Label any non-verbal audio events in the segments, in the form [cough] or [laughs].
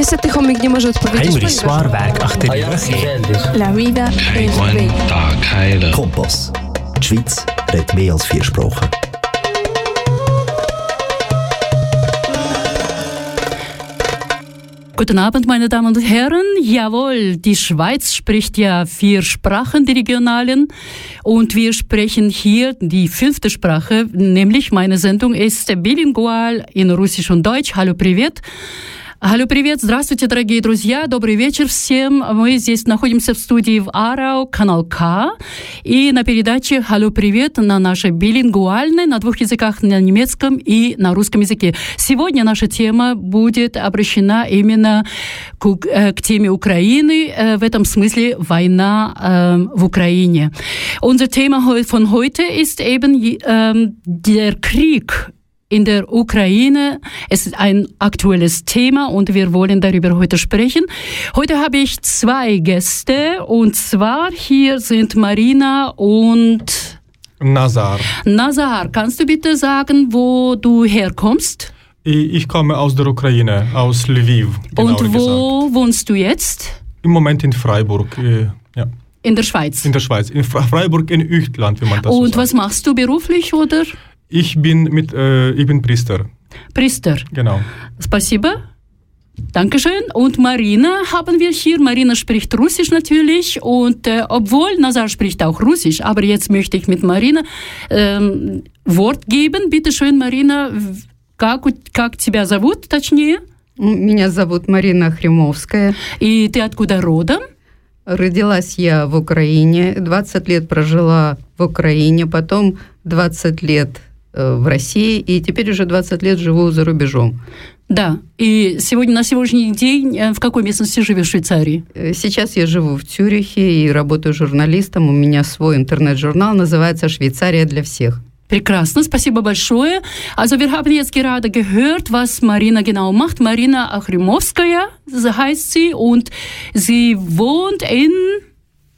Niestety chomik nie może odpowiedzieć. Heimrich Swarberg, ach ty La vida es bella. Kompass. Die Schweiz redet mehr als vier Sprachen. Guten Abend, meine Damen und Herren. Jawohl, die Schweiz spricht ja vier Sprachen, die regionalen. Und wir sprechen hier die fünfte Sprache, nämlich meine Sendung ist bilingual in Russisch und Deutsch. Hallo, privet. Алло, привет, здравствуйте, дорогие друзья, добрый вечер всем. Мы здесь находимся в студии в Арау, канал К, и на передаче «Алло, привет» на нашей билингвальной, на двух языках, на немецком и на русском языке. Сегодня наша тема будет обращена именно к, э, к теме Украины, э, в этом смысле война э, в Украине. Unser Thema von heute ist eben ähm, der Krieg in der Ukraine. Es ist ein aktuelles Thema und wir wollen darüber heute sprechen. Heute habe ich zwei Gäste und zwar hier sind Marina und Nazar. Nazar. Kannst du bitte sagen, wo du herkommst? Ich komme aus der Ukraine, aus Lviv. und wo Gesagt. wohnst du jetzt? Im Moment in Freiburg, äh, ja, In der Schweiz. in der Schweiz. In Fre- Freiburg in Üchtland, wie man das so und sagt. was machst du beruflich oder? Ich bin mit, äh, ich bin Priester, Priester. genau. Спасибо. Dankeschön. Und Marina haben wir hier. Marina spricht Russisch natürlich und äh, obwohl Nazar spricht auch Russisch, aber jetzt möchte ich mit Marina ähm, Wort geben. Bitte schön, Marina, как, у- как тебя зовут, точнее? Меня зовут Марина Хремовская. И ты откуда родом? Родилась я в Украине, 20 лет прожила в Украине, потом 20 лет э, в России, и теперь уже 20 лет живу за рубежом. Да. И сегодня на сегодняшний день э, в какой местности живешь в Швейцарии? Э, Сейчас я живу в Цюрихе и работаю журналистом. У меня свой интернет-журнал, называется «Швейцария для всех». Preкрасно, спасибо большое. Also wir haben jetzt gerade gehört, was Marina genau macht. Marina Achrimovskaya so heißt sie und sie wohnt in,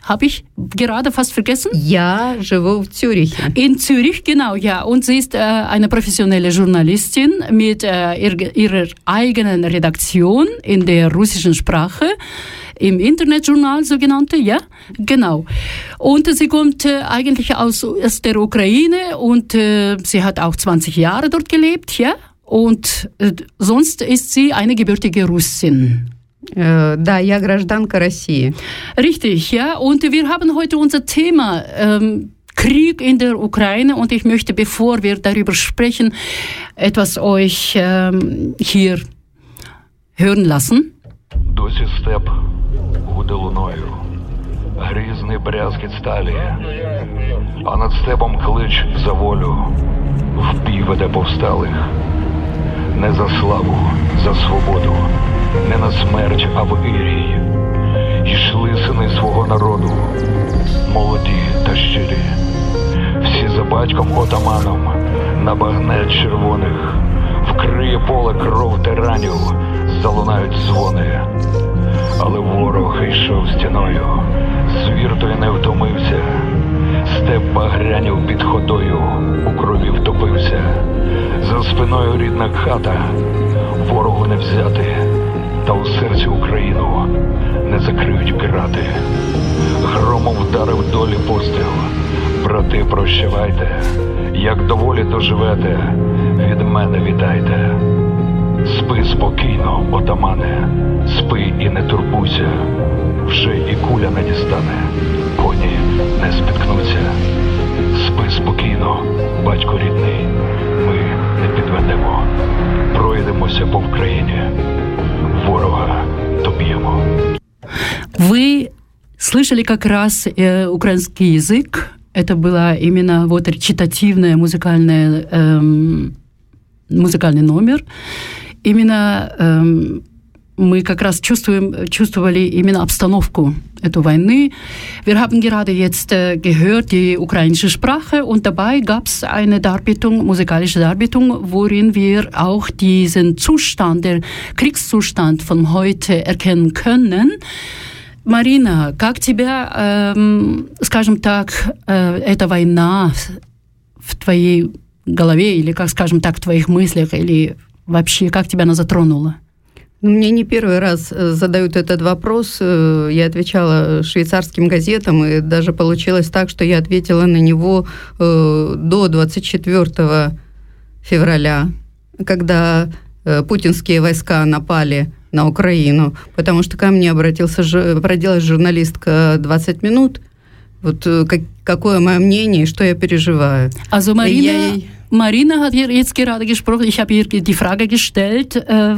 habe ich gerade fast vergessen? Я живу в Цюрихе. In Zürich, genau, ja. Und sie ist äh, eine professionelle Journalistin mit äh, ihr, ihrer eigenen Redaktion in der russischen Sprache, im Internetjournal sogenannte, ja, genau. Und sie kommt äh, eigentlich aus, aus der Ukraine und äh, sie hat auch 20 Jahre dort gelebt, ja. Und äh, sonst ist sie eine gebürtige Russin. Э, Да, я гражданка России. Richtig, ja. Und wir haben heute unser Thema ähm, Krieg in der Ukraine und ich möchte, bevor wir darüber sprechen, etwas euch ähm, hier hören lassen. Досі степ гуде луною, грізний брязкіт сталі, а над степом клич за волю, в бій веде повсталих. Не за славу, за свободу, не на смерть, а в ірій. Йшли сини свого народу, молоді та щирі, всі за батьком отаманом на багнет червоних, вкриє поле кров тиранів, залунають дзвони. Але ворог йшов стіною, звір той не втомився, степ багрянів під ходою, у крові втопився. За спиною рідна хата, ворогу не взяти, та у серці Україну не закриють пірати. Громом вдарив долі постріл. Брати, прощавайте, як доволі доживете, від мене вітайте. Спи спокійно, отамане, спи і не турбуйся, вже і куля не дістане, коні не спіткнуться. Спи спокійно, батько рідний, ми не підведемо, пройдемося по Вкраїні, ворога доб'ємо. Вы слышали как раз э, украинский язык. Это было именно вот речитативное музыкальное, эм, музыкальный номер. Именно эм, мы как раз чувствуем, чувствовали именно обстановку этой войны. Wir haben gerade jetzt äh, gehört die ukrainische Sprache und dabei gab es eine Darbietung, musikalische Darbietung, worin wir auch diesen Zustand, der Kriegszustand von heute erkennen können. Марина, как тебя, эм, скажем так, э, эта война в твоей голове или, как скажем так, в твоих мыслях или вообще, как тебя она затронула? Ну, мне не первый раз э, задают этот вопрос. Э, я отвечала швейцарским газетам, и даже получилось так, что я ответила на него э, до 24 февраля, когда путинские войска напали на Украину, потому что ко мне обратился, обратилась журналистка 20 минут, вот как, какое мое мнение что я переживаю. Marina, я... Marina hat hier jetzt gerade gesprochen. Ich habe ihr die Frage gestellt, äh,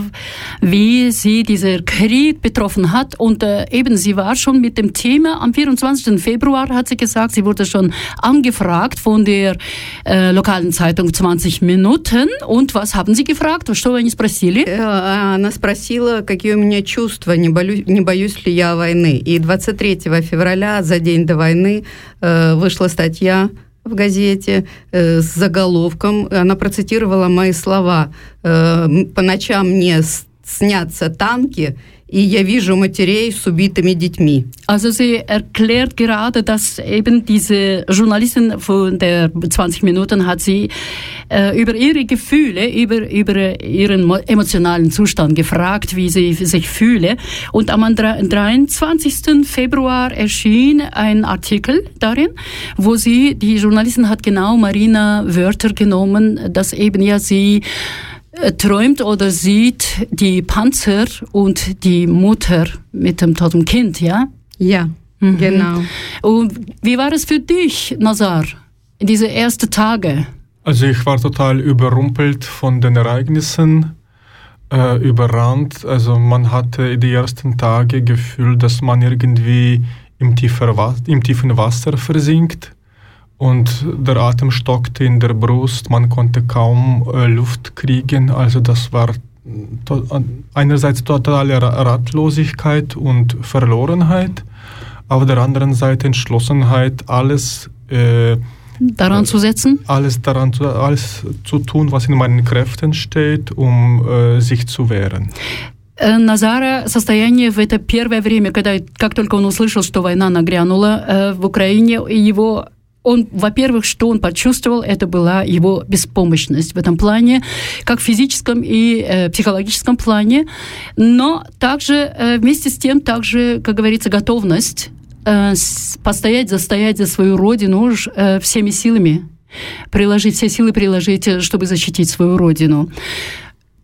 wie sie dieser Krieg betroffen hat. Und äh, eben, sie war schon mit dem Thema am 24. Februar, hat sie gesagt, sie wurde schon angefragt von der äh, lokalen Zeitung 20 Minuten. Und was haben Sie gefragt? Что вы не спросили? Она спросила, какие у меня чувства, не, болю, не боюсь ли я войны. И 23 февраля, за день до войны, вышла статья в газете э, с заголовком. Она процитировала мои слова. Э, «По ночам мне снятся танки, и я вижу матерей с убитыми детьми. Also sie erklärt gerade, dass eben diese Journalistin von der 20 Minuten hat sie äh, über ihre Gefühle, über, über ihren emotionalen Zustand gefragt, wie sie sich fühle. Und am 23. Februar erschien ein Artikel darin, wo sie, die Journalistin hat genau Marina Wörter genommen, dass eben ja sie äh, träumt oder sieht die Panzer und die Mutter mit dem toten Kind, ja? Ja, mhm. genau. Und wie war es für dich, Nazar, in diese ersten Tage? Also ich war total überrumpelt von den Ereignissen, äh, überrannt. Also man hatte die ersten Tage Gefühl, dass man irgendwie im, tiefer, im tiefen Wasser versinkt und der Atem stockte in der Brust, man konnte kaum äh, Luft kriegen. Also das war to einerseits totale Ratlosigkeit und Verlorenheit, auf der anderen Seite Entschlossenheit, alles äh, daran zu setzen? Alles daran zu, alles zu tun, was in meinen Kräften steht, um äh, sich zu wehren. Назара состояние в это первое время, когда как только он услышал, что война нагрянула э, в Украине, его он, во-первых, что он почувствовал, это была его беспомощность в этом плане, как в физическом и э, психологическом плане, но также э, вместе с тем, также, как говорится, готовность э, постоять, застоять за свою родину э, всеми силами, приложить все силы приложить, äh, чтобы защитить свою родину.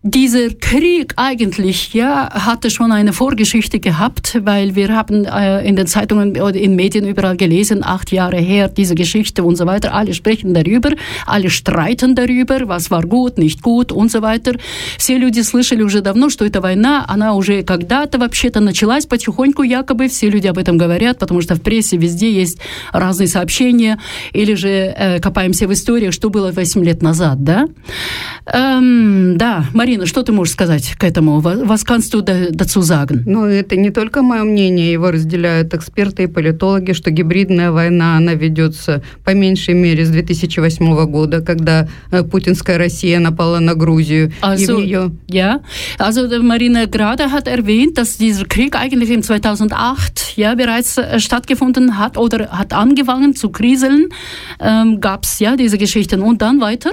Dieser Krieg eigentlich ja hatte schon eine Vorgeschichte gehabt, weil wir haben äh, in den Zeitungen oder in Medien überall gelesen, acht Jahre her diese Geschichte und so weiter. Alle sprechen darüber, alle streiten darüber, was war gut, nicht gut und so weiter. Все люди слышали уже давно, что эта война, она уже когда-то вообще-то началась потихоньку, якобы все люди об этом говорят, потому что в прессе везде есть разные сообщения, или же э, копаемся в историях, что было 8 лет назад, да? Эм, да, Мария Марина, что ты можешь сказать к этому? Du dazu sagen? Ну, это не только мое мнение, его разделяют эксперты и политологи, что гибридная война, она ведется по меньшей мере с 2008 года, когда э, путинская Россия напала на Грузию. Also, и нее... Ja, also Marina gerade hat erwähnt, dass dieser Krieg eigentlich im 2008 ja bereits äh, stattgefunden hat oder hat angefangen zu kriseln. Ähm, Gab es ja diese Geschichten und dann weiter?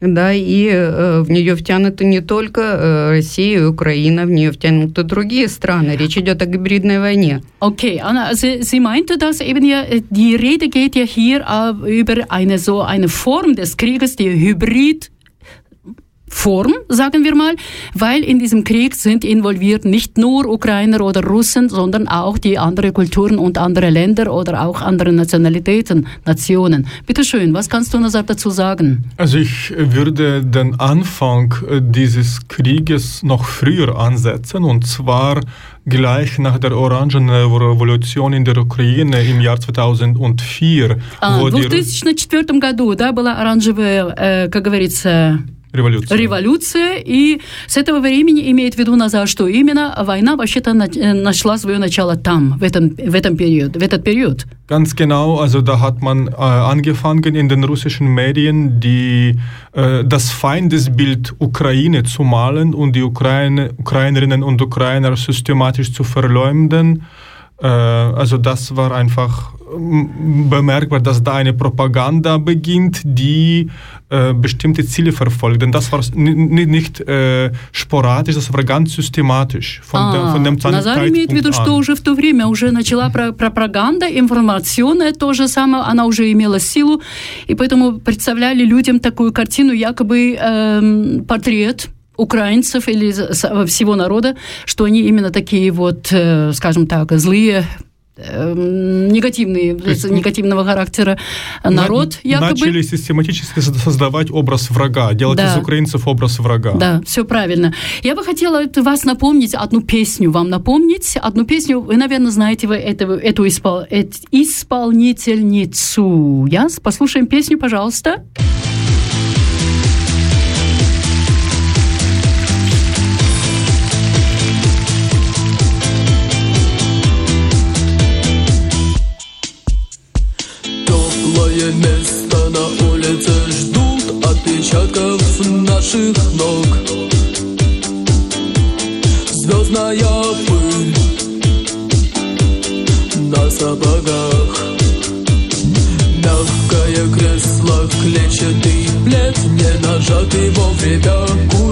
Да, и э, в нее втянуты не только э, Россия и Украина, в нее втянуты другие страны. Речь идет о гибридной войне. Okay, Anna, sie, sie meinte, dass eben ja, die Rede geht ja hier äh, über eine so eine Form des Krieges, die Hybrid Form, sagen wir mal, weil in diesem Krieg sind involviert nicht nur Ukrainer oder Russen, sondern auch die anderen Kulturen und andere Länder oder auch andere Nationalitäten, Nationen. Bitte schön, was kannst du noch dazu sagen? Also ich würde den Anfang äh, dieses Krieges noch früher ansetzen und zwar gleich nach der Orangenen Revolution in der Ukraine im Jahr 2004. А, в 2004 году, да, была оранжевая, э, как говорится, Революция. Революция. И с этого времени имеет в виду Назар, что именно война вообще-то э, нашла свое начало там, в этом, в этом период, в этот период. Ganz genau, also da hat man äh, angefangen in den russischen Medien die, äh, das Feindesbild Ukraine zu malen und die Ukraine, Ukrainerinnen und Ukrainer systematisch zu verleumden Äh, also das war einfach bemerkbar, dass da eine Propaganda beginnt, die äh, bestimmte Ziele verfolgt. Denn das war nicht äh, sporadisch, das war ganz systematisch. Von, а, dem, von dem Назар имеет в виду, что уже в то время уже начала про пропаганда, информационная то же самое, она уже имела силу, и поэтому представляли людям такую картину, якобы э, портрет украинцев или всего народа, что они именно такие вот, э, скажем так, злые, негативный, есть, негативного характера народ, на, якобы. Начали систематически создавать образ врага, делать да. из украинцев образ врага. Да, все правильно. Я бы хотела вас напомнить, одну песню вам напомнить. Одну песню, вы, наверное, знаете вы эту, эту испол, исполнительницу. Я? Послушаем песню, пожалуйста. Пожалуйста. Место на улице ждут отпечатков наших ног. Звездная пыль на сапогах. Мягкое кресло, клетчатый плед Не нажатый вовремя курок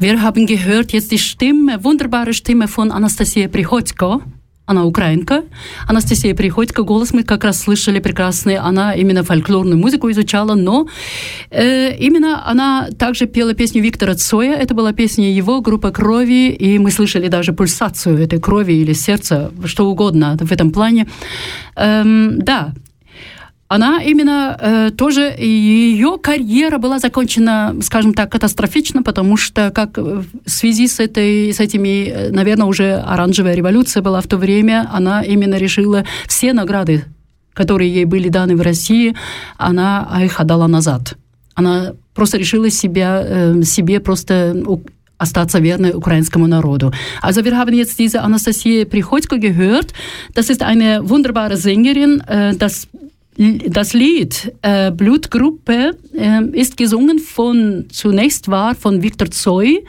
Wir haben gehört jetzt die Stimme, wunderbare Stimme von Anastasia Приходько. Она украинка. Анастасия Приходько, голос мы как раз слышали прекрасный. Она именно фольклорную музыку изучала, но э, именно она также пела песню Виктора Цоя. Это была песня его, группа крови, и мы слышали даже пульсацию этой крови или сердца, что угодно в этом плане. Эм, да, она именно э, тоже, ее карьера была закончена, скажем так, катастрофично, потому что как в связи с, этой, с этими, э, наверное, уже оранжевая революция была в то время, она именно решила все награды, которые ей были даны в России, она их отдала назад. Она просто решила себя, äh, себе просто остаться верной украинскому народу. Also wir haben jetzt diese Anastasia Prichodko gehört. Das ist eine wunderbare Sängerin. Äh, das das Lied äh, Blutgruppe äh, ist gesungen von, zunächst war von Viktor Zoy,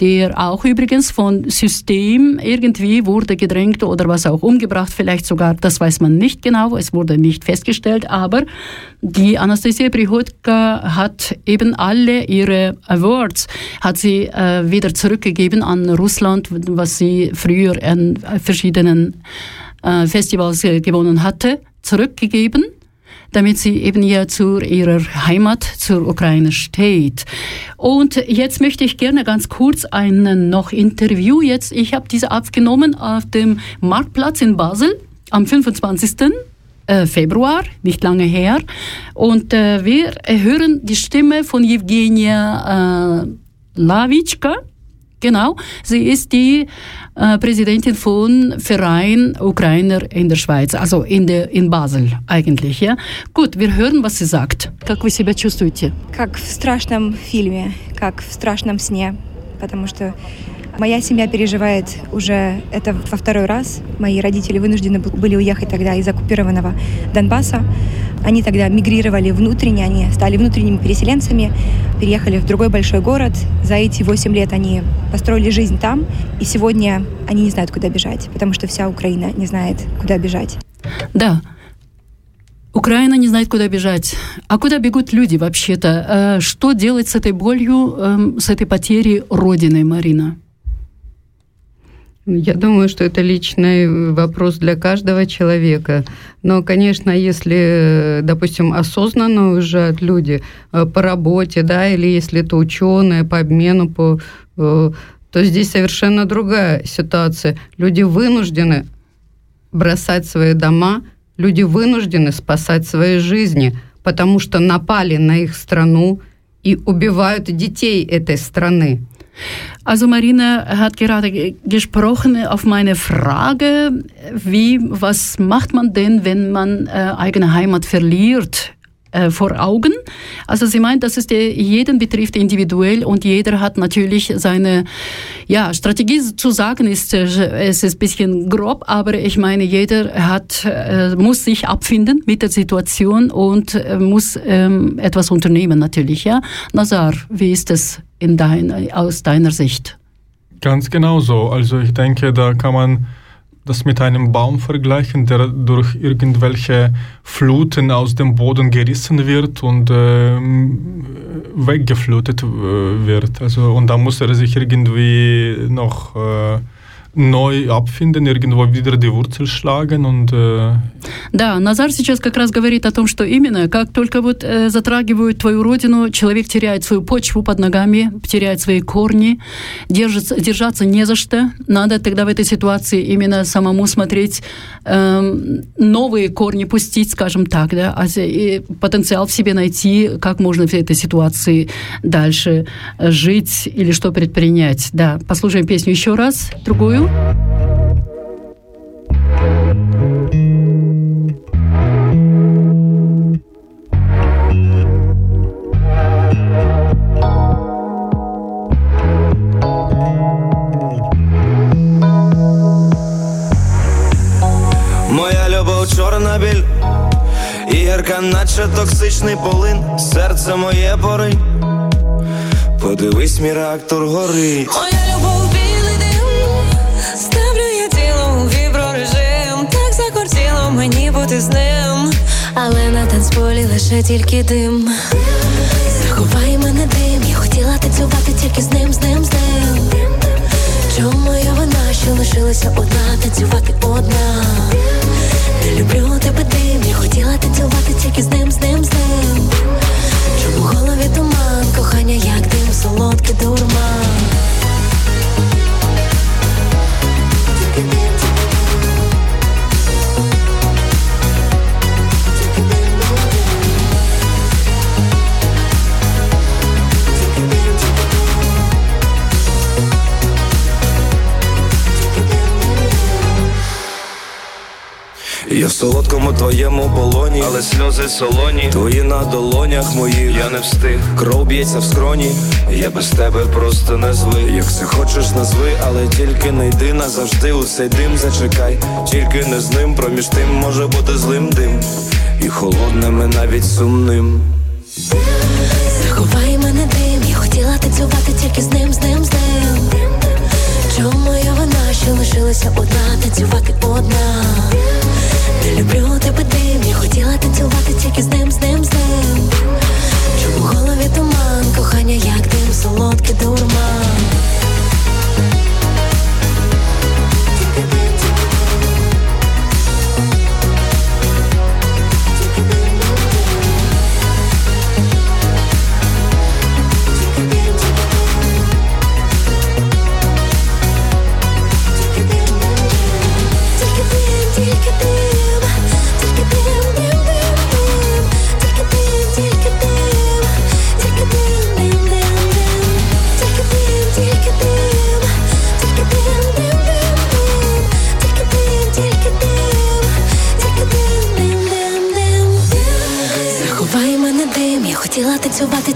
der auch übrigens von System irgendwie wurde gedrängt oder was auch umgebracht, vielleicht sogar, das weiß man nicht genau, es wurde nicht festgestellt, aber die Anastasia Prihodka hat eben alle ihre Awards, hat sie äh, wieder zurückgegeben an Russland, was sie früher an verschiedenen äh, Festivals gewonnen hatte, zurückgegeben damit sie eben ja zu ihrer Heimat, zur Ukraine steht. Und jetzt möchte ich gerne ganz kurz ein noch Interview jetzt. Ich habe diese aufgenommen auf dem Marktplatz in Basel am 25. Äh, Februar, nicht lange her. Und äh, wir hören die Stimme von Evgenia äh, Lavitschka. Genau, sie ist die äh, Präsidentin von Verein Ukrainer in der Schweiz, also in, der, in Basel eigentlich. Ja? Gut, wir hören, was sie sagt. Как вы себя чувствуете? Как в страшном фильме, как в страшном сне, потому что Моя семья переживает уже это во второй раз. Мои родители вынуждены были уехать тогда из оккупированного Донбасса. Они тогда мигрировали внутренне, они стали внутренними переселенцами, переехали в другой большой город. За эти восемь лет они построили жизнь там, и сегодня они не знают, куда бежать, потому что вся Украина не знает, куда бежать. Да, Украина не знает, куда бежать. А куда бегут люди вообще-то? Что делать с этой болью, с этой потерей Родины, Марина? Я думаю, что это личный вопрос для каждого человека. Но, конечно, если, допустим, осознанно уезжают люди э, по работе, да, или если это ученые по обмену, по, э, то здесь совершенно другая ситуация. Люди вынуждены бросать свои дома, люди вынуждены спасать свои жизни, потому что напали на их страну и убивают детей этой страны. Also Marina hat gerade gesprochen auf meine Frage, wie, was macht man denn, wenn man äh, eigene Heimat verliert? Äh, vor Augen. Also sie meint, dass es der, jeden betrifft individuell und jeder hat natürlich seine ja, Strategie zu sagen, ist, äh, es ist ein bisschen grob, aber ich meine, jeder hat, äh, muss sich abfinden mit der Situation und äh, muss ähm, etwas unternehmen natürlich. Ja? Nazar, wie ist es in dein, aus deiner Sicht? Ganz genau so. Also ich denke, da kann man das mit einem Baum vergleichen, der durch irgendwelche Fluten aus dem Boden gerissen wird und äh, weggeflutet äh, wird. Also, und da muss er sich irgendwie noch äh, neu abfinden, irgendwo wieder die Wurzel schlagen und... Äh да, Назар сейчас как раз говорит о том, что именно как только вот э, затрагивают твою родину, человек теряет свою почву под ногами, теряет свои корни, держится, держаться не за что. Надо тогда в этой ситуации именно самому смотреть, э, новые корни пустить, скажем так, да, а, и потенциал в себе найти, как можно в этой ситуации дальше жить или что предпринять. Да, послушаем песню еще раз, другую. Моя любов чорна і гірка, наче токсичний полин, серце моє поринь. Подивись, мій реактор горить. Бути з ним, але на танцполі лише тільки дим. Заховай мене дим, цьому твоєму полоні, але сльози солоні, твої на долонях моїх. Я не встиг, кров б'ється в скроні, я без тебе просто не зви. Як все хочеш, назви, але тільки не йди назавжди, у цей дим. Зачекай, тільки не з ним, проміж тим може бути злим дим, і холодним, і навіть сумним. Заховай мене дим, я хотіла танцювати тільки з ним, з ним, з ним. Чому моя вона, що лишилася одна, танцювати одна люблю тебе дим, я хотіла танцювати тільки з ним, з ним, з ним. Чому голові туман, кохання, як дим, солодкий дурман.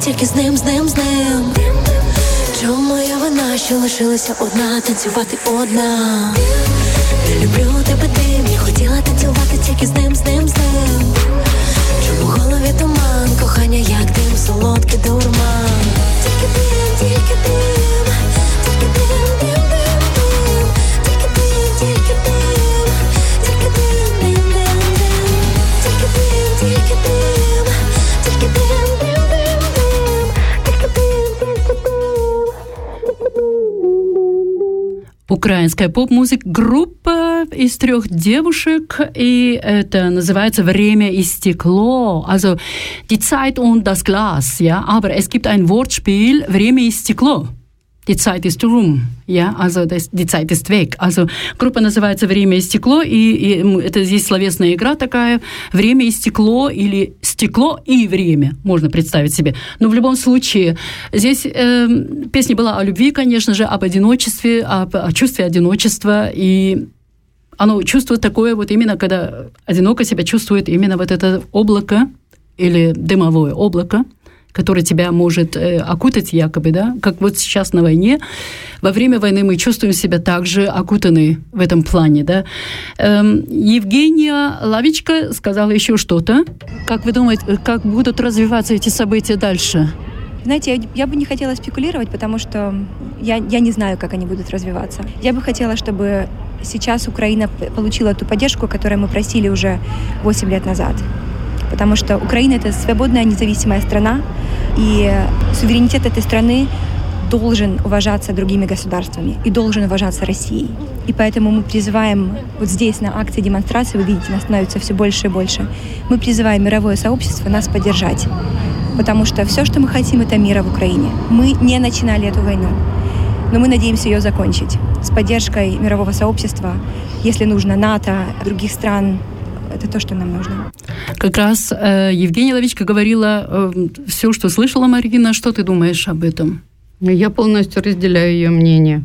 Тільки з ним, з ним, з ним. Чому моя вина, що лишилася одна, танцювати одна? Не люблю тебе дим, я хотіла танцювати тільки з ним, з ним, з ним. Чому в голові туман, кохання, як дим, солодкий дурман. Украинская поп-музыка, группа из трех девушек, и это называется «Время и стекло», also die Zeit und das Glas, ja, aber es gibt ein Wortspiel «Время и стекло». Die Zeit ist rum, ja, also das, die Zeit ist weg. Also группа называется «Время и стекло», и, и это здесь словесная игра такая «Время и стекло» или «Стекло и время», можно представить себе. Но в любом случае, здесь э, песня была о любви, конечно же, об одиночестве, об, о чувстве одиночества, и оно чувствует такое вот именно, когда одиноко себя чувствует именно вот это облако или дымовое облако, который тебя может э, окутать якобы, да, как вот сейчас на войне. Во время войны мы чувствуем себя также окутаны в этом плане, да. Эм, Евгения Лавичка сказала еще что-то. Как вы думаете, как будут развиваться эти события дальше? Знаете, я, я бы не хотела спекулировать, потому что я, я не знаю, как они будут развиваться. Я бы хотела, чтобы сейчас Украина получила ту поддержку, которую мы просили уже 8 лет назад потому что Украина это свободная независимая страна, и суверенитет этой страны должен уважаться другими государствами и должен уважаться Россией. И поэтому мы призываем вот здесь на акции демонстрации, вы видите, нас становится все больше и больше, мы призываем мировое сообщество нас поддержать. Потому что все, что мы хотим, это мира в Украине. Мы не начинали эту войну, но мы надеемся ее закончить с поддержкой мирового сообщества, если нужно НАТО, других стран, это то, что нам нужно. Как раз э, Евгения Ловичка говорила э, все, что слышала Марина. Что ты думаешь об этом? Я полностью разделяю ее мнение.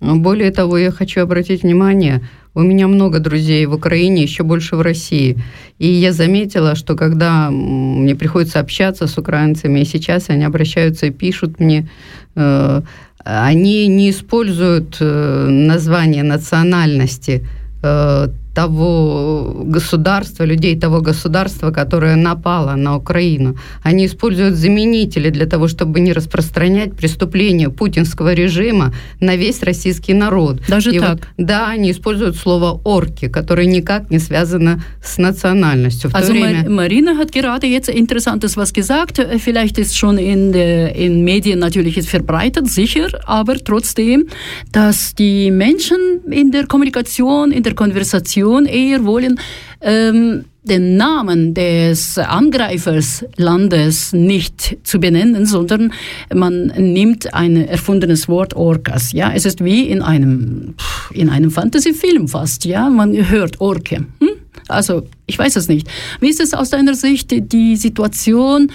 Более того, я хочу обратить внимание, у меня много друзей в Украине, еще больше в России. И я заметила, что когда мне приходится общаться с украинцами, и сейчас они обращаются и пишут мне, э, они не используют э, название национальности э, того государства, людей того государства, которое напало на Украину. Они используют заменители для того, чтобы не распространять преступления путинского режима на весь российский народ. Даже И так? Вот, да, они используют слово «орки», которое никак не связано с национальностью. В also время... Marina hat gerade jetzt Interessantes was gesagt. Vielleicht ist schon in, der, in Medien natürlich ist verbreitet, sicher, aber trotzdem, dass die Menschen in der Kommunikation, in der Konversation eher wollen, ähm, den Namen des Angreifers Landes nicht zu benennen, sondern man nimmt ein erfundenes Wort Orcas. Ja, es ist wie in einem in einem Fantasyfilm fast. Ja, man hört Orke. Hm? Also ich weiß es nicht. Wie ist es aus deiner Sicht die Situation?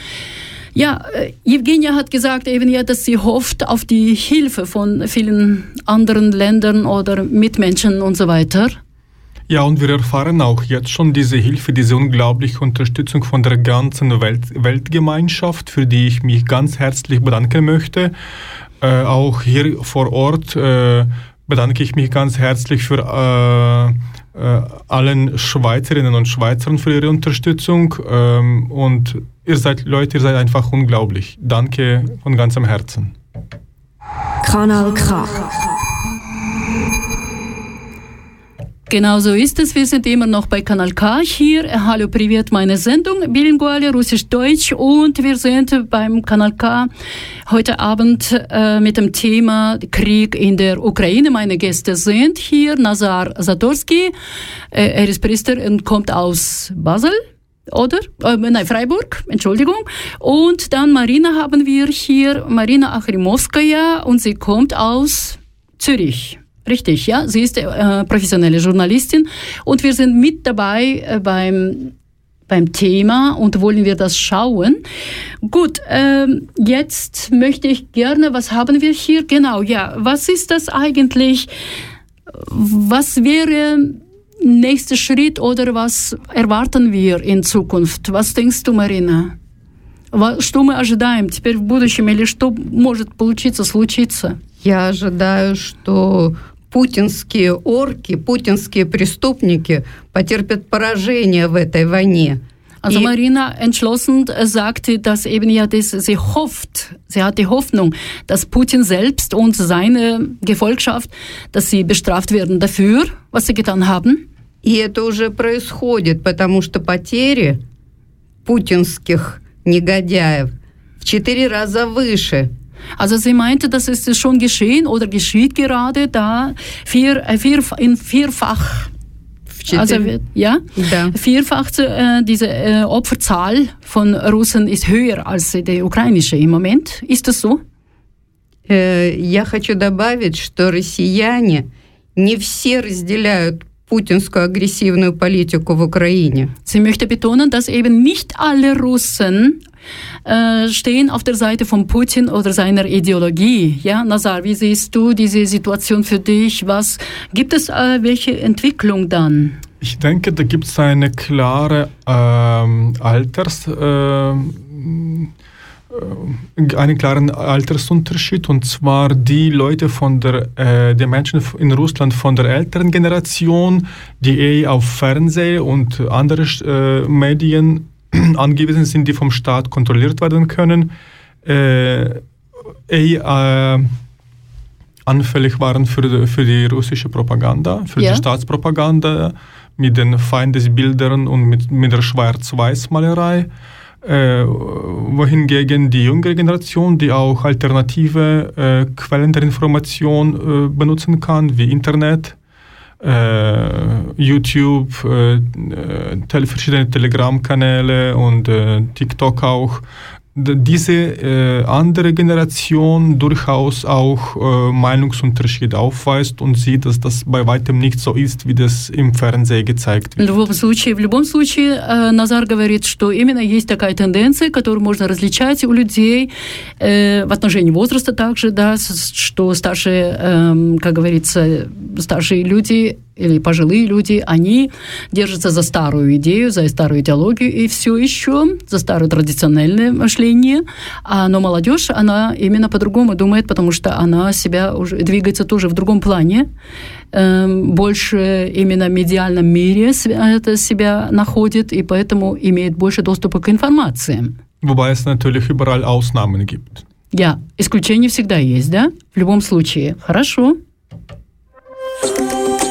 Ja, Evgenia hat gesagt eben ja, dass sie hofft auf die Hilfe von vielen anderen Ländern oder Mitmenschen und so weiter. Ja, und wir erfahren auch jetzt schon diese Hilfe, diese unglaubliche Unterstützung von der ganzen Welt, Weltgemeinschaft, für die ich mich ganz herzlich bedanken möchte. Äh, auch hier vor Ort äh, bedanke ich mich ganz herzlich für äh, äh allen Schweizerinnen und Schweizern für ihre Unterstützung. Ähm, und ihr seid, Leute, ihr seid einfach unglaublich. Danke von ganzem Herzen. Kanal K. Genau so ist es. Wir sind immer noch bei Kanal K hier. Hallo, Privet, meine Sendung Bilinguale, Russisch-Deutsch. Und wir sind beim Kanal K heute Abend äh, mit dem Thema Krieg in der Ukraine. Meine Gäste sind hier Nazar Zatorski. Äh, er ist Priester und kommt aus Basel oder? Äh, nein, Freiburg, Entschuldigung. Und dann Marina haben wir hier, Marina Achrimowskaja, und sie kommt aus Zürich. Richtig, ja. Sie ist äh, professionelle Journalistin und wir sind mit dabei äh, beim beim Thema und wollen wir das schauen. Gut, ähm, jetzt möchte ich gerne, was haben wir hier? Genau, ja, was ist das eigentlich? Was wäre nächster Schritt oder was erwarten wir in Zukunft? Was denkst du, Marina? Что мы ожидаем теперь в будущем или что может получиться, случиться? Я ожидаю, что путинские орки, путинские преступники потерпят поражение в этой войне. Also Marina entschlossen sagte, dass eben ja das, sie hofft, sie hat die Hoffnung, dass Putin selbst und seine Gefolgschaft, dass sie bestraft werden dafür, was sie getan haben. И это уже происходит, потому что потери путинских негодяев в четыре раза выше. Also sie meinte, dass es schon geschehen oder geschieht gerade da vier, vier, in vierfach also, ja, да. vierfach äh, diese äh, Opferzahl von Russen ist höher als die ukrainische im Moment. Ist das so? Äh, я хочу добавить, что россияне не все разделяют путинскую агрессивную политику в Украине. Sie möchte betonen, dass eben nicht alle Russen äh, stehen auf der Seite von Putin oder seiner Ideologie. Ja, Nazar, wie siehst du diese Situation für dich? Was gibt es äh, welche Entwicklung dann? Ich denke, da gibt es eine klare ähm, Alters ähm, äh, einen klaren Altersunterschied und zwar die Leute von der, äh, die Menschen in Russland von der älteren Generation, die eh auf Fernsehen und andere äh, Medien [clears throat] angewiesen sind, die vom Staat kontrolliert werden können, äh, eh äh, anfällig waren für die, für die russische Propaganda, für Ja. die Staatspropaganda mit den Feindesbildern und mit, mit der Schwarz-Weiß-Malerei. Äh, wohingegen die jüngere Generation, die auch alternative äh, Quellen der Information äh, benutzen kann, wie Internet, äh, YouTube, äh, äh, verschiedene Telegram-Kanäle und TikTok auch, diese äh, andere Generation durchaus auch äh, Meinungsunterschied aufweist und sieht, dass das bei weitem nicht so ist, wie das im Fernsehen gezeigt В wird. любом случае, в любом случае, э, Назар говорит, что именно есть такая тенденция, которую можно различать у людей э, в отношении возраста также, да, что старшие, эм, как говорится, старшие люди или пожилые люди, они держатся за старую идею, за старую идеологию и все еще за старое традиционное мышление, а, но молодежь, она именно по-другому думает, потому что она себя уже двигается тоже в другом плане, эм, больше именно в медиальном мире это себя находит, и поэтому имеет больше доступа к информации. Wobei es natürlich überall Ausnahmen gibt. Я. Исключения всегда есть, да? В любом случае. Хорошо. Врятую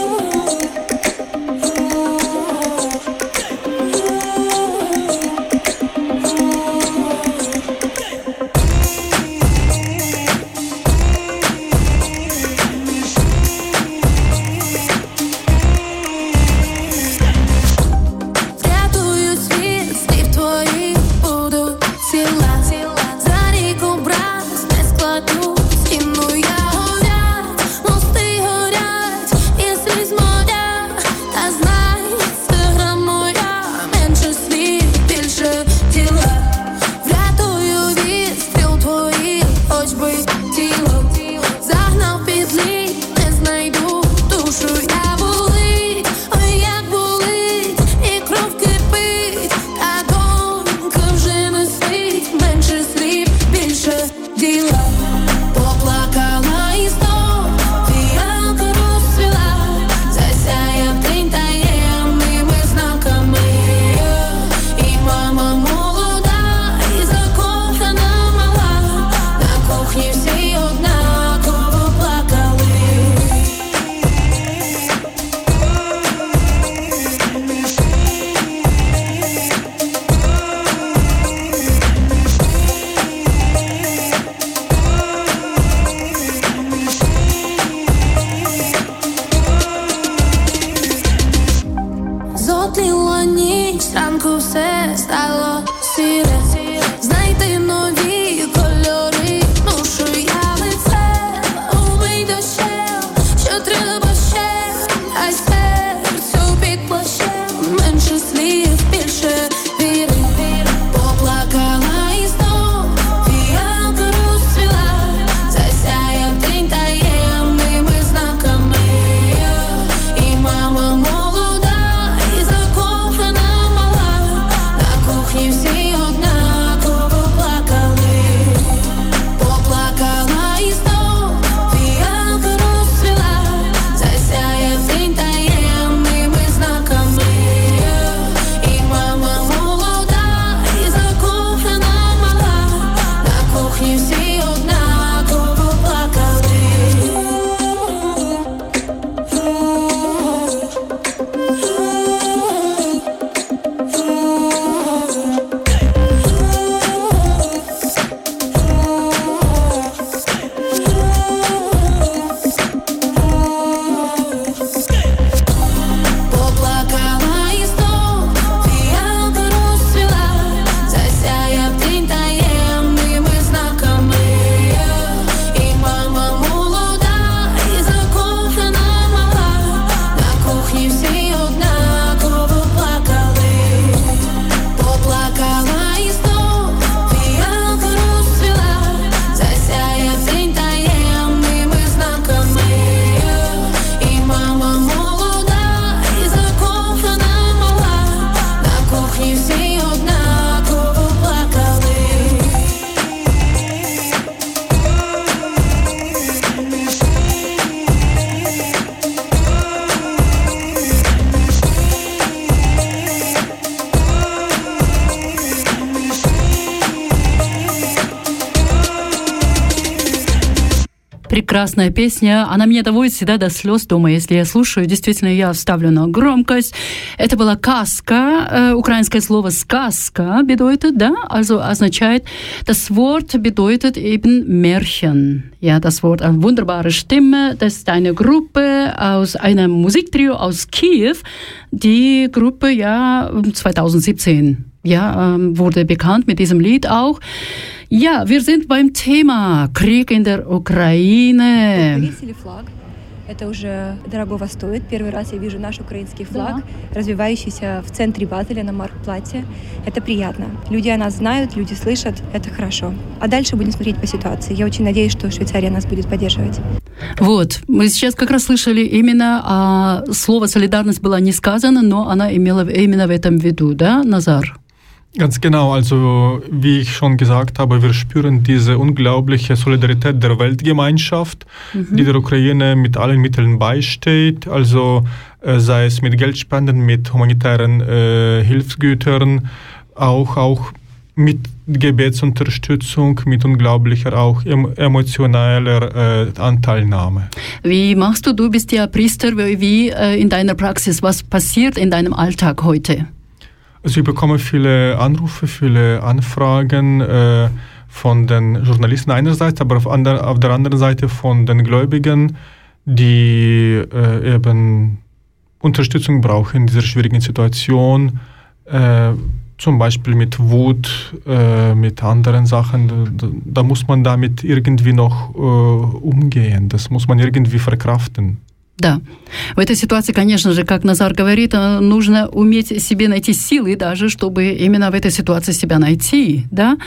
trago, sirve. Прекрасная песня. Она меня доводит всегда до слез дома, если я слушаю. Действительно, я ставлю на громкость. Это была каска. Э, украинское слово «сказка» bedeutet, да? Also означает, das Wort bedeutet eben Märchen. Ja, das Wort, eine wunderbare Stimme. Das ist eine Gruppe aus einem Musiktrio aus Kiew. Die Gruppe, ja, 2017 ja, ähm, wurde bekannt mit diesem Lied auch. Ja, wir sind beim Thema Krieg in der Ukraine. Это уже дорогого стоит. Первый раз я вижу наш украинский флаг, да. развивающийся в центре Базеля на Маркплате. Это приятно. Люди о нас знают, люди слышат. Это хорошо. А дальше будем смотреть по ситуации. Я очень надеюсь, что Швейцария нас будет поддерживать. Вот, мы сейчас как раз слышали именно, а слово «солидарность» было не сказано, но она имела именно в этом виду, да, Назар? Ganz genau, also wie ich schon gesagt habe, wir spüren diese unglaubliche Solidarität der Weltgemeinschaft, mhm. die der Ukraine mit allen Mitteln beisteht, also äh, sei es mit Geldspenden, mit humanitären äh, Hilfsgütern, auch, auch mit Gebetsunterstützung, mit unglaublicher auch emotionaler äh, Anteilnahme. Wie machst du, du bist ja Priester, wie äh, in deiner Praxis, was passiert in deinem Alltag heute? Also ich bekomme viele Anrufe, viele Anfragen äh, von den Journalisten einerseits, aber auf, ander, auf, der anderen Seite von den Gläubigen, die äh, eben Unterstützung brauchen in dieser schwierigen Situation, äh, zum Beispiel mit Wut, äh, mit anderen Sachen. Da, da, muss man damit irgendwie noch äh, umgehen, das muss man irgendwie verkraften. Да. В этой ситуации, конечно же, как Назар говорит, э, нужно уметь себе найти силы даже, чтобы именно в этой ситуации себя найти, да.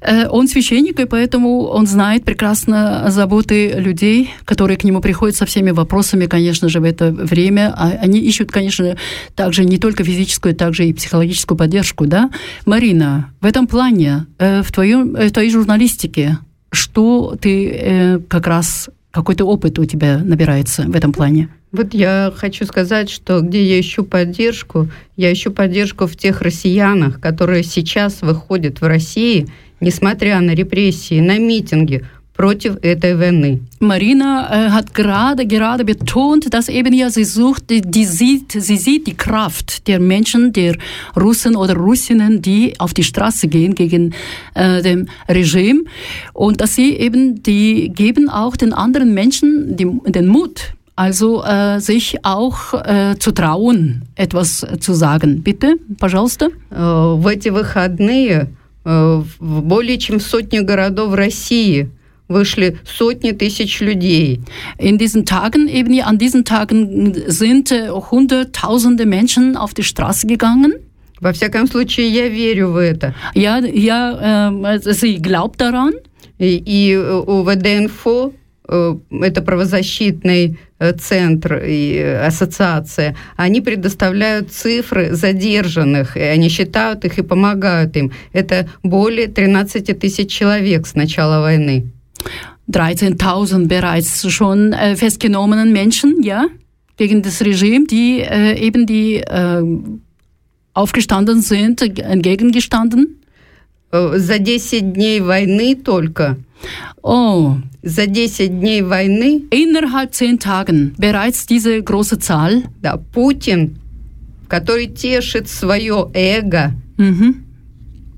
Э, он священник, и поэтому он знает прекрасно заботы людей, которые к нему приходят со всеми вопросами, конечно же, в это время. А они ищут, конечно, также не только физическую, также и психологическую поддержку, да. Марина, в этом плане, э, в, твоем, в твоей журналистике, что ты как раз какой-то опыт у тебя набирается в этом плане? Вот я хочу сказать, что где я ищу поддержку, я ищу поддержку в тех россиянах, которые сейчас выходят в России, несмотря на репрессии, на митинги, против этой войны. Marina äh, hat gerade, gerade betont, dass eben ja sie sucht, die, die, sieht, sie sieht die Kraft der Menschen, der Russen oder Russinnen, die auf die Straße gehen gegen äh, dem Regime und dass sie eben, die geben auch den anderen Menschen die, den Mut, also äh, sich auch äh, zu trauen, etwas zu sagen. Bitte, пожалуйста. В эти выходные в более чем сотне городов России вышли сотни тысяч людей. In diesen Tagen, eben an diesen Tagen sind hunderttausende Menschen auf die Straße gegangen. Во всяком случае, я верю в это. Ja, ja, äh, sie glaubt daran. И, и у ВДНФО это правозащитный центр и ассоциация, они предоставляют цифры задержанных, и они считают их и помогают им. Это более 13 тысяч человек с начала войны. 13.000 bereits schon äh, festgenommenen Menschen, ja, gegen das Regime, die äh, eben die äh, aufgestanden sind, entgegengestanden. За 10 дней войны только. Oh. За 10 дней войны. Innerhalb 10 Tagen bereits diese große Zahl. Да, Путин, который тешит свое эго, mhm.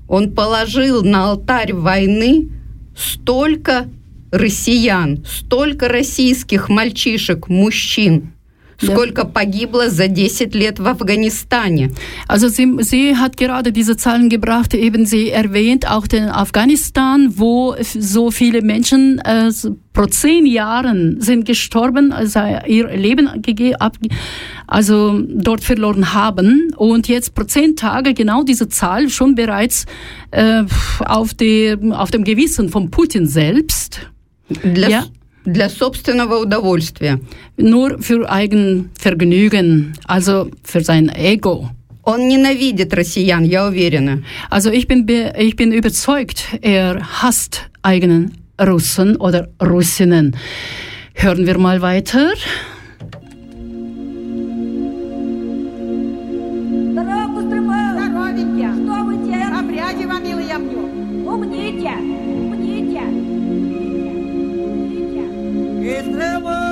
он положил на алтарь войны столько россиян, столько российских мальчишек, мужчин, Сколько погибло за 10 лет в Афганистане? Also sie, sie hat gerade diese Zahlen gebracht, eben sie erwähnt auch den Afghanistan, wo so viele Menschen äh, pro zehn Jahren sind gestorben, also ihr Leben ab, also dort verloren haben und jetzt pro zehn Tage genau diese Zahl schon bereits äh, auf, die, auf dem Gewissen von Putin selbst. Для, ja. для собственного удовольствия. Nur für Eigenvergnügen, also für sein Ego. Он ненавидит россиян, я уверена. Also ich bin, ich bin überzeugt, er hasst eigenen Russen oder Russinnen. Hören wir mal weiter. Never.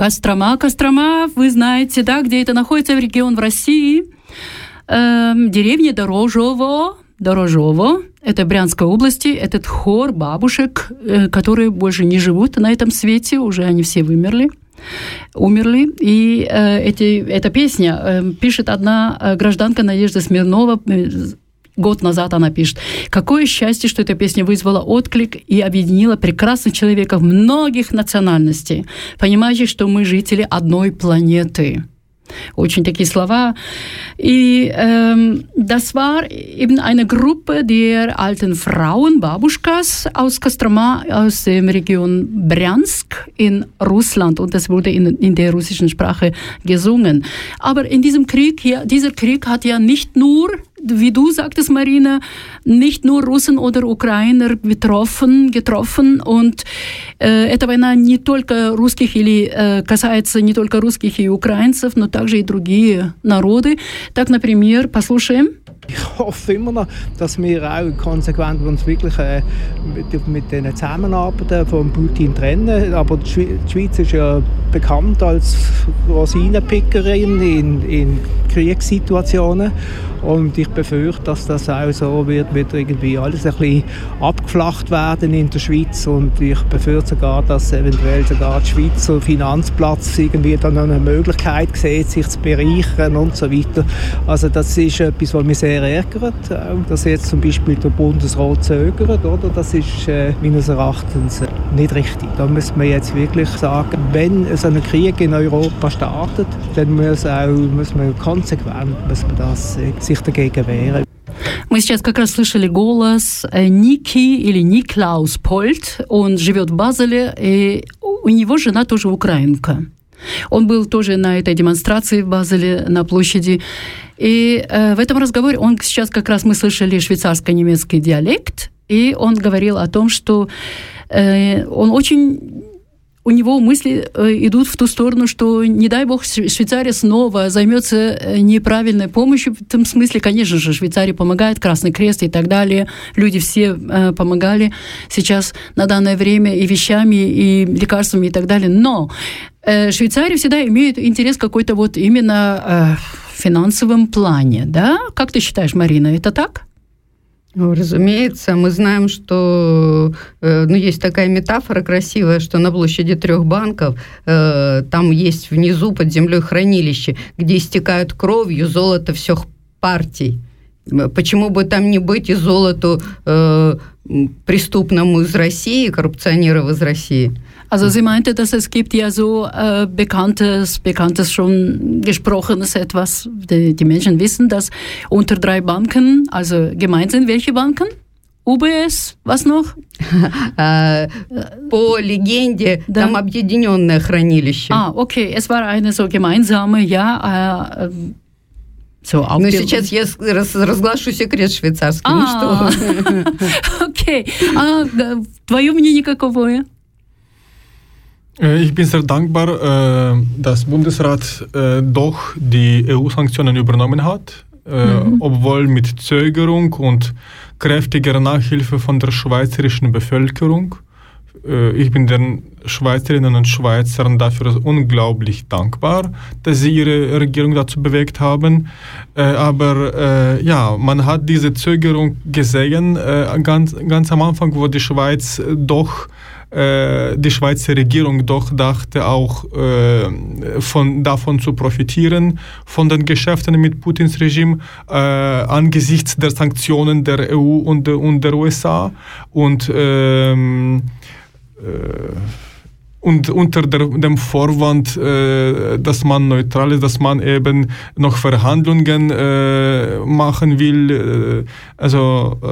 Кострома, Кострома, вы знаете, да, где это находится, в регион в России. Эм, деревня Дорожово, Дорожово, это Брянской области, этот хор бабушек, э, которые больше не живут на этом свете, уже они все вымерли умерли. И э, эти, эта песня э, пишет одна э, гражданка Надежда Смирнова, э, год назад она пишет, какое счастье, что эта песня вызвала отклик и объединила прекрасных человеков многих национальностей, понимающих, что мы жители одной планеты. Очень такие слова. И ähm, das war eben eine Gruppe der alten Frauen, Babuschkas aus Kostroma, aus der Region Bryansk in Russland. Und das wurde in, in der russischen Sprache gesungen. Aber in diesem Krieg hier, dieser Krieg hat ja nicht nur wie du sagtest, Marina, nicht nur Russen oder Ukrainer betroffen, getroffen. Und э, эта война не только русских или э, касается не только русских и украинцев, но также и другие народы. Так, например, послушаем. Ich hoffe immer noch, dass wir auch konsequent uns wirklich äh, mit, mit den Zusammenarbeiten von Putin trennen. Aber die Schweiz ist ja bekannt als Rosinenpickerin in, in Kriegssituationen. Und ich befürchte, dass das auch so wird, wird irgendwie alles ein bisschen abgeflacht werden in der Schweiz. Und ich befürchte sogar, dass eventuell sogar der Schweizer Finanzplatz irgendwie dann eine Möglichkeit sieht, sich zu bereichern und so weiter. Also das ist etwas, was mich sehr ärgert, dass jetzt zum Beispiel der Bundesrat zögert. Oder? Das ist äh, meines Erachtens nicht richtig. Da muss man jetzt wirklich sagen, wenn so ein Krieg in Europa startet, dann muss, auch, muss man konsequent muss man das, sich dagegen wehren. Мы сейчас как раз слышали голос Ники или Никлаус Польт. Он живет в Базеле, и у него жена тоже украинка. Он был тоже на этой демонстрации в Базеле на площади. И э, в этом разговоре он сейчас как раз мы слышали швейцарско-немецкий диалект, и он говорил о том, что э, он очень у него мысли э, идут в ту сторону, что, не дай бог, Швейцария снова займется э, неправильной помощью. В этом смысле, конечно же, Швейцария помогает, Красный Крест и так далее. Люди все э, помогали сейчас на данное время и вещами, и лекарствами и так далее. Но Швейцария всегда имеет интерес какой-то вот именно в финансовом плане, да? Как ты считаешь, Марина, это так? Ну, разумеется, мы знаем, что э, ну, есть такая метафора красивая, что на площади трех банков э, там есть внизу под землей хранилище, где истекают кровью золото всех партий. Почему бы там не быть и золоту э, преступному из России, коррупционеров из России? Also sie meinte, dass es gibt ja so äh, bekanntes, bekanntes schon gesprochenes etwas. Die, die Menschen wissen, dass unter drei Banken, also gemeint sind welche Banken? UBS, was noch? [laughs] По легенде, да. там объединенное хранилище. А, окей, es war eine so gemeinsame, ja, äh, so Но ну, сейчас я раз, разглашу секрет швейцарский. А, ну что? [laughs] Окей. А твое мнение какое? Äh, ich bin sehr dankbar, äh, dass Bundesrat äh, doch die EU-Sanktionen übernommen hat, mhm. obwohl mit Zögerung und kräftiger Nachhilfe von der schweizerischen Bevölkerung. Ich bin den Schweizerinnen und Schweizern dafür unglaublich dankbar, dass sie ihre Regierung dazu bewegt haben. Aber ja, man hat diese Zögerung gesehen, ganz, ganz am Anfang, wo die Schweiz doch äh, die Schweizer Regierung doch dachte, auch äh, von, davon zu profitieren, von den Geschäften mit Putins Regime äh, angesichts der Sanktionen der EU und, und der USA. Und ähm, äh, und unter der, dem Vorwand, äh, dass man neutral ist, dass man eben noch Verhandlungen äh, machen will. Äh, also, äh,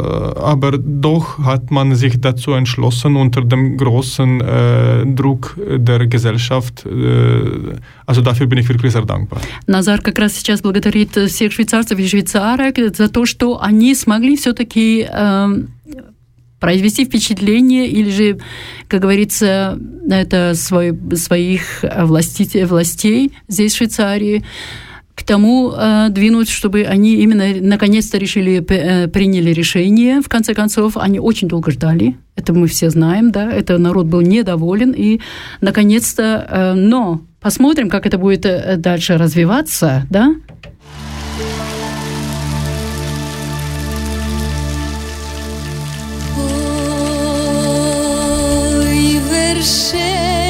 aber doch hat man sich dazu entschlossen unter dem großen äh, Druck der Gesellschaft. Äh, also dafür bin ich wirklich sehr dankbar. Назар как раз сейчас благодарит всех швейцарцев и швейцарок за то, что они смогли все-таки э, произвести впечатление или же, как говорится, это свой, своих властей, властей здесь, в Швейцарии, к тому э, двинуть, чтобы они именно наконец-то решили, э, приняли решение. В конце концов, они очень долго ждали. Это мы все знаем, да. Это народ был недоволен. И наконец-то, э, но посмотрим, как это будет э, дальше развиваться, да. crescer.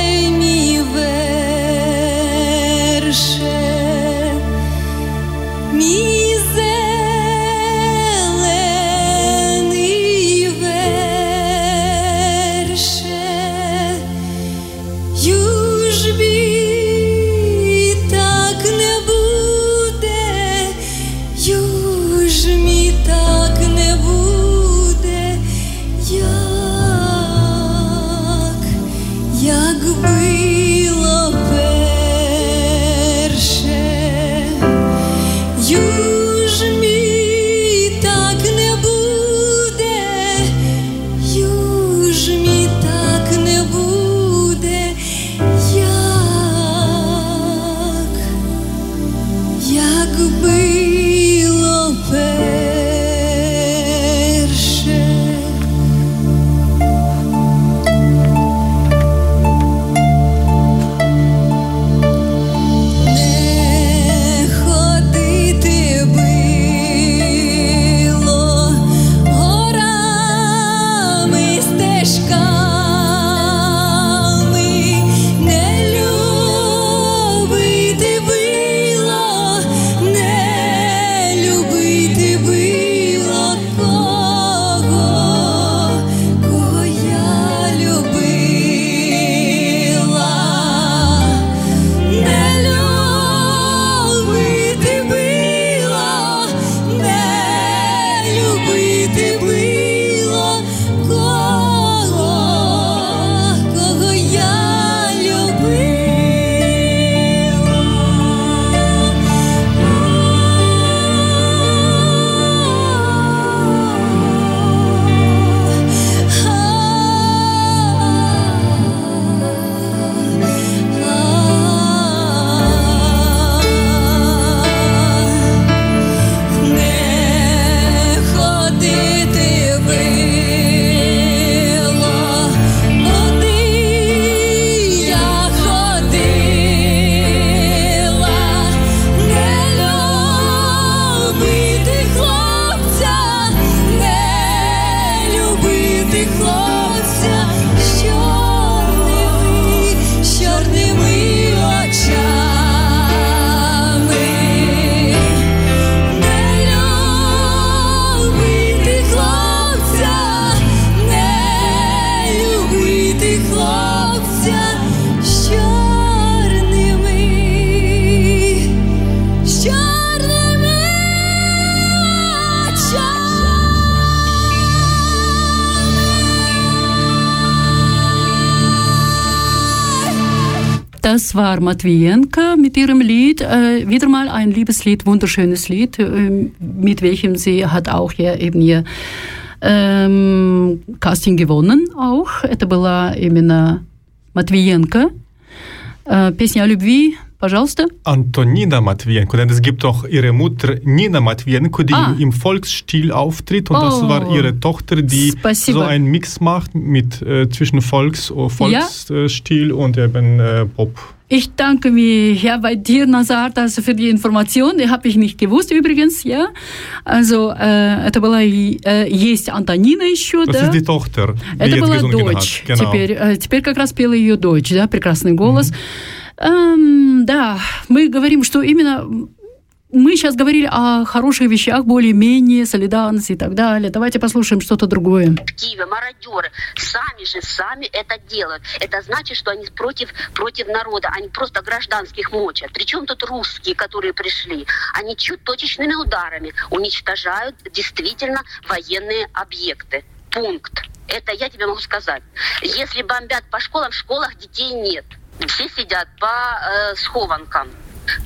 das war Matwienko mit ihrem Lied. Äh, wieder mal ein Liebeslied, wunderschönes Lied, äh, mit welchem sie hat auch hier eben ihr ähm, Casting gewonnen auch. Это была именно Матвиенко. Äh, Песня о любви, пожалуйста. Antonina Matwienko, denn es gibt auch ihre Mutter Nina Matwienko, die Ah. im Volksstil auftritt und das Oh. war ihre Tochter, die Спасибо. so einen Mix macht mit äh, zwischen Volks, äh, Volksstil und eben äh, Pop. Ich danke mir ja bei dir, Nazar, also für die Information. Die habe ich nicht gewusst übrigens, ja. Also äh, это была и, э, есть Антонина еще, Das да. ist die Tochter, die Это jetzt была gesungen дочь. hat. Genau. Теперь, э, теперь как раз пела ее дочь, да, прекрасный голос. Эм, да, мы говорим, что именно мы сейчас говорили о хороших вещах, более-менее, солидарности и так далее. Давайте послушаем что-то другое. Киеве, мародеры, сами же, сами это делают. Это значит, что они против, против народа, они просто гражданских мочат. Причем тут русские, которые пришли? Они чуть точечными ударами уничтожают действительно военные объекты. Пункт. Это я тебе могу сказать. Если бомбят по школам, в школах детей нет. Все сидят по э, схованкам.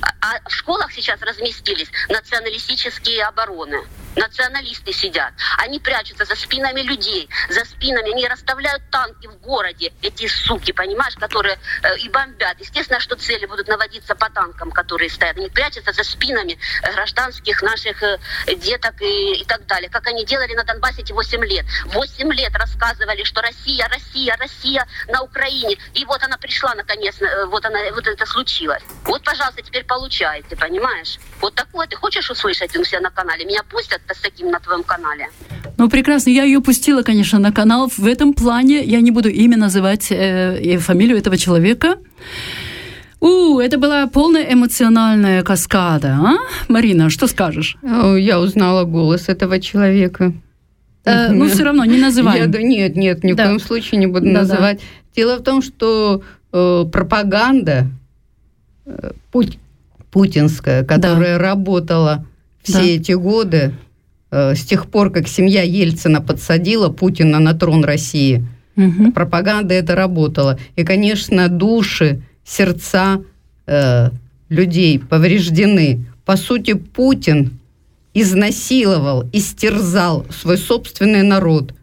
А а в школах сейчас разместились националистические обороны. Националисты сидят. Они прячутся за спинами людей, за спинами. Они расставляют танки в городе, эти суки, понимаешь, которые э, и бомбят. Естественно, что цели будут наводиться по танкам, которые стоят. Они прячутся за спинами э, гражданских наших э, деток и, и так далее. Как они делали на Донбассе эти 8 лет. 8 лет рассказывали, что Россия, Россия, Россия на Украине. И вот она пришла наконец, э, вот, она, вот это случилось. Вот, пожалуйста, теперь получайте, понимаешь? Вот такое ты хочешь услышать у себя на канале? Меня пустят с таким на твоем канале? Ну, прекрасно. Я ее пустила, конечно, на канал. В этом плане я не буду имя называть э, и фамилию этого человека. У, это была полная эмоциональная каскада, а? Марина, что скажешь? О, Я узнала голос этого человека. Э, ну, все равно, не называем. Я, да, нет, нет, ни в Да. коем случае не буду Да-да. называть. Дело в том, что э, пропаганда э, пут- путинская, которая работала все Да. эти годы, э, с тех пор, как семья Ельцина подсадила Путина на трон России, Мгм. пропаганда это работала. И, конечно, души, сердца э, людей повреждены. По сути, Путин изнасиловал, истерзал свой собственный народ.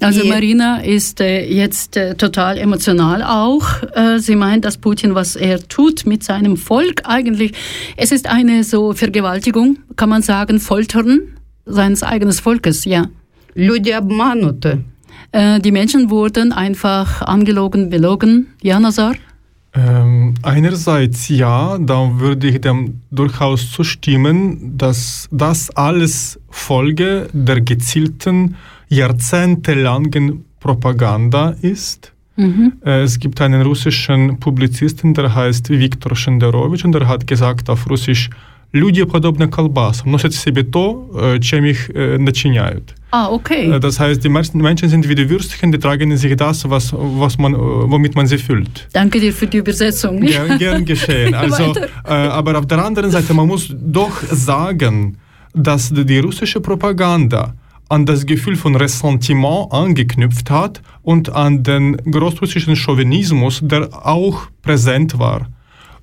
Also Marina ist äh, jetzt äh, total emotional auch. Äh, sie meint, dass Putin, was er tut mit seinem Volk, eigentlich, es ist eine so Vergewaltigung, kann man sagen, Foltern seines eigenen Volkes, ja. Люди обмануты. Äh, die Menschen wurden einfach angelogen, belogen. Ja, Nazar? Ähm, einerseits ja, da würde ich dem durchaus zustimmen, dass das alles Folge der gezielten, jahrzehntelangen Propaganda ist. Mhm. Äh, Es gibt einen russischen Publizisten, der heißt Viktor Шендерович, und der hat gesagt auf Russisch, люди подобны колбасам, носят в себе то, э, чем их э, начиняют. Ah, okay. Äh, Das heißt, die meisten Menschen sind wie die Würstchen, die tragen in sich das, was, was man, äh, womit man sie füllt. Danke dir für die Übersetzung. Gern, gern geschehen. [laughs] Also, Weiter. äh, aber auf der anderen Seite, man muss doch sagen, dass die russische Propaganda an das Gefühl von Ressentiment angeknüpft hat und an den großrussischen Chauvinismus, der auch präsent war.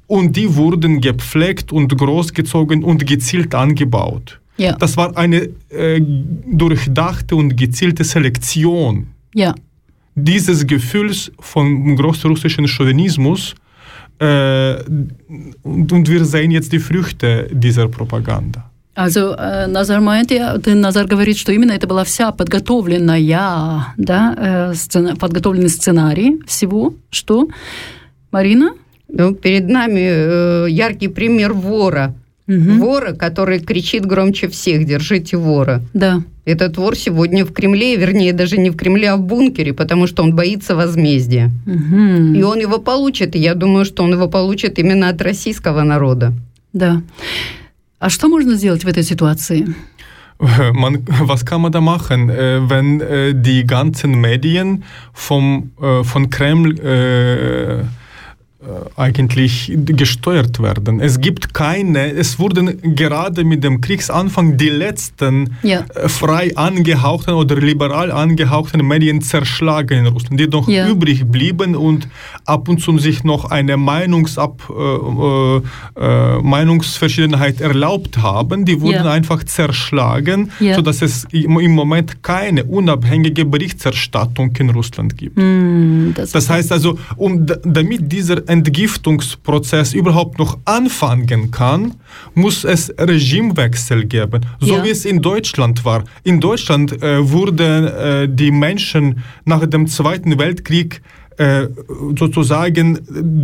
Und die wurden gepflegt und großgezogen und gezielt angebaut. Ja. Das war eine äh, durchdachte und gezielte Selektion Ja. dieses Gefühls von großrussischen Chauvinismus äh, und, und wir sehen jetzt die Früchte dieser Propaganda. Also э, Назар Маэти, ты, Назар говорит, что именно это была вся подготовленная, да, э, сцена- подготовленный сценарий всего, что Марина? Ну, перед нами э, яркий пример вора. Вора, который кричит громче всех «держите вора». Да. Этот вор сегодня в Кремле, вернее, даже не в Кремле, а в бункере, потому что он боится возмездия. Мгм. И он его получит, и я думаю, что он его получит именно от российского народа. Да. А что можно сделать в этой ситуации? [laughs] Man, was kann man da machen, äh, wenn äh, die ganzen Medien vom, äh, von Kreml eigentlich gesteuert werden. Es gibt keine, es wurden gerade mit dem Kriegsanfang die letzten Ja. äh, frei angehauchten oder liberal angehauchten Medien zerschlagen in Russland, die noch Ja. übrig blieben und ab und zu sich noch eine Meinungsab, äh, äh, äh, Meinungsverschiedenheit erlaubt haben, die wurden Ja. einfach zerschlagen, Ja. sodass es im Moment keine unabhängige Berichterstattung in Russland gibt. Hm, das, Das heißt also, um, damit dieser Entgiftungsprozess überhaupt noch anfangen kann, muss es Regimewechsel geben, so Ja. wie es in Deutschland war. In Deutschland äh, wurden äh, die Menschen nach dem Zweiten Weltkrieg äh, sozusagen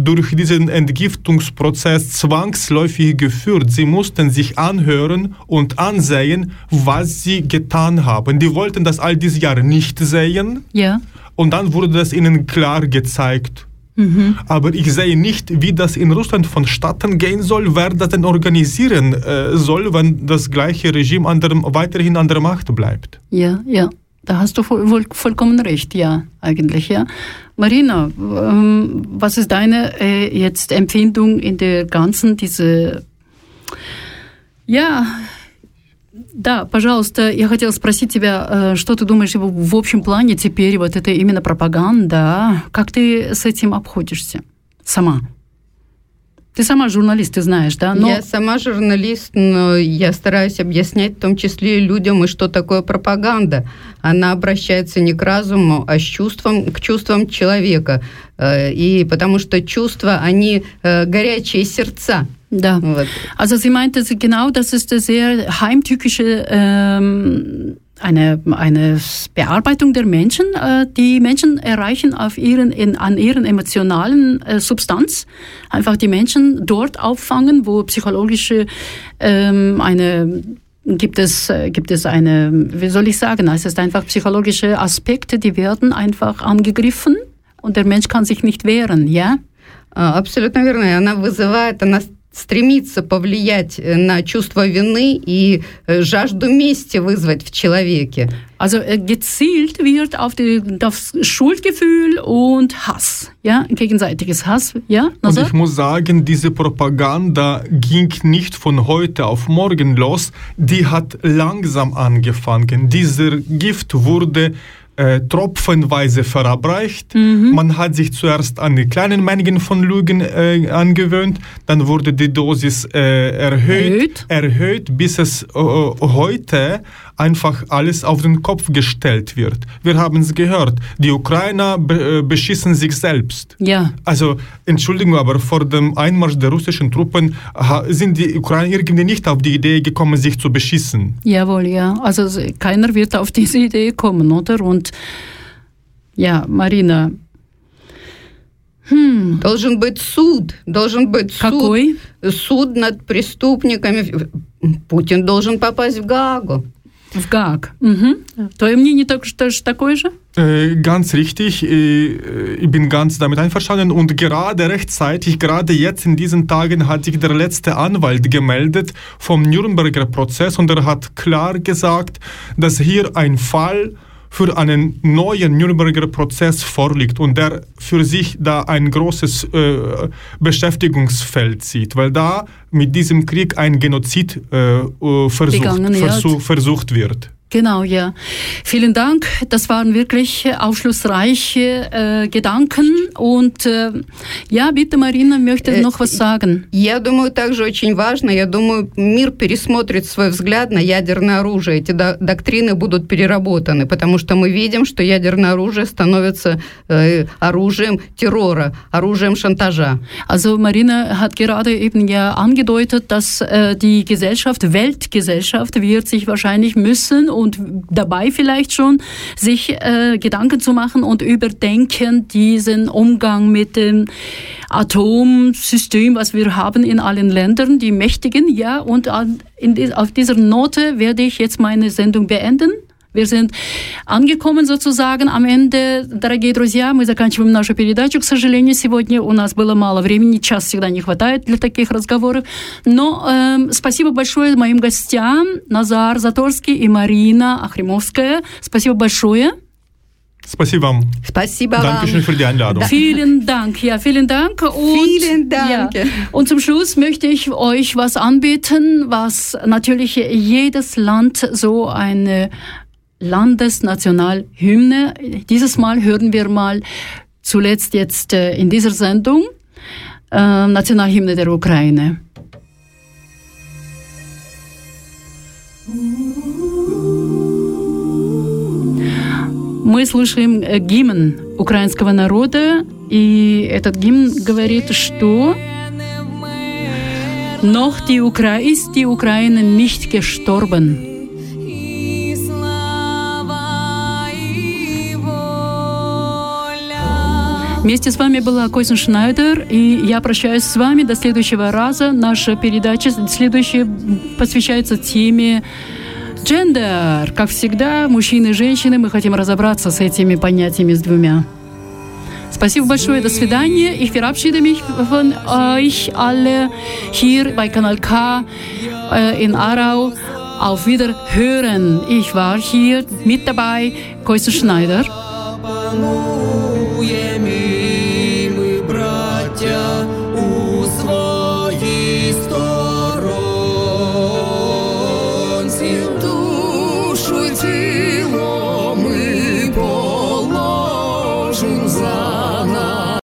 durch diesen Entgiftungsprozess zwangsläufig geführt. Sie mussten sich anhören und ansehen, was sie getan haben. Die wollten das all diese Jahre nicht sehen. ja. Und dann wurde das ihnen klar gezeigt. Mhm. Aber ich sehe nicht, wie das in Russland vonstatten gehen soll, wer das denn organisieren äh, soll, wenn das gleiche Regime an der, weiterhin an der Macht bleibt. Ja, ja. Da hast du voll, voll, vollkommen recht, ja, eigentlich, ja. Marina, ähm, was ist deine äh, jetzt Empfindung in der ganzen diese, ja, да, пожалуйста, я хотела спросить тебя, э, что ты думаешь в в общем плане теперь вот это именно пропаганда, как ты с этим обходишься сама? Ты сама журналист, ты знаешь, да? Но Я сама журналист, но я стараюсь объяснять в том числе людям, и что такое пропаганда. Она обращается не к разуму, а с чувством, к чувствам человека. Э, И потому что чувства, они э, горячие сердца. Да. Вот. Also sie meinte genau, das ist eine sehr heimtückische ähm, eine, eine Bearbeitung der Menschen. Äh, die Menschen erreichen auf ihren, in, an ihren emotionalen äh, Substanz einfach die Menschen dort auffangen, wo psychologische ähm, eine gibt es, äh, gibt es eine, wie soll ich sagen, es ist einfach psychologische Aspekte, die werden einfach angegriffen und der Mensch kann sich nicht wehren, ja? А, Абсолютно верно. И Она вызывает, она стремится повлиять э, на чувство вины и э, жажду мести вызвать в человеке. Also äh, gezielt wird auf die, das Schuldgefühl und Hass, ja, gegenseitiges Hass, ja. Und Also, ich muss sagen, diese Propaganda ging nicht von heute auf morgen los, die hat langsam angefangen. Dieser Gift wurde äh, tropfenweise verabreicht. Man hat sich zuerst an die kleinen Mengen von Lügen äh, angewöhnt, dann wurde die Dosis äh, erhöht, erhöht, bis es äh, heute einfach alles auf den Kopf gestellt wird. Wir haben es gehört, die Ukrainer be äh, beschissen sich selbst. ja, Also, Entschuldigung, aber vor dem Einmarsch der russischen Truppen ha- sind die Ukrainer irgendwie nicht auf die Idee gekommen, sich zu beschießen. jawohl, ja. Also s- keiner wird auf diese Idee kommen, oder? Und ja, Marina, Должен быть суд, должен быть Какой? суд, суд над преступниками. Путин должен попасть в Гаагу. в ГАГ. Угу. Твое мнение так, тоже такое же? Äh, ganz richtig, äh, ich bin ganz damit einverstanden und gerade rechtzeitig, gerade jetzt in diesen Tagen hat sich der letzte Anwalt gemeldet vom Nürnberger Prozess und er hat klar gesagt, dass hier ein Fall für einen neuen Nürnberger Prozess vorliegt und der für sich da ein großes äh, Beschäftigungsfeld sieht, weil da mit diesem Krieg ein Genozid äh, äh, versucht, Begangen, ja. versuch, versucht wird. Genau, ja. Vielen Dank. Das waren wirklich äh, aufschlussreiche äh, Gedanken. Und äh, ja, bitte, Marina, möchte Äh, noch was sagen. Я думаю, также очень важно, я думаю, мир пересмотрит свой взгляд на ядерное оружие. Эти до- доктрины будут переработаны, потому что мы видим, что ядерное оружие становится э, оружием террора, оружием шантажа. Also Marina hat gerade eben ja angedeutet, dass äh, die Gesellschaft, Weltgesellschaft wird sich wahrscheinlich müssen und dabei vielleicht schon sich äh, Gedanken zu machen und überdenken diesen Umgang mit dem Atomsystem, was wir haben in allen Ländern, die mächtigen, ja. Und an, in, auf dieser Note werde ich jetzt meine Sendung beenden. Wir sind angekommen sozusagen am Ende. Дорогие друзья, мы заканчиваем нашу передачу. К сожалению, сегодня у нас было мало времени. Час всегда не хватает для таких разговоров. Но эм, спасибо большое моим гостям Назар Заторский и Марина Ахримовская. Спасибо большое. Спасибо вам. Спасибо Dankeschön вам. für die Einladung. Vielen Dank, ja, vielen Dank. Und, Vielen Dank. Ja, und zum Schluss möchte ich euch was anbieten, was natürlich jedes Land so eine Landesnationalhymne. Dieses Mal hören wir mal zuletzt jetzt äh, in dieser Sendung äh, Nationalhymne der Ukraine. Мы слушаем э, гимн украинского народа, и этот гимн говорит, что noch die Ukra ist die Ukraine nicht gestorben. Вместе с вами была Койсен Шнайдер, и я прощаюсь с вами до следующего раза. Наша передача следующая посвящается теме Джендер. Как всегда, мужчины и женщины, мы хотим разобраться с этими понятиями с двумя. Спасибо большое, до свидания. Ich verabschiede mich von euch alle hier bei Kanal K in Aarau. Auf Wiederhören. Ich war hier mit dabei, Koise Schneider.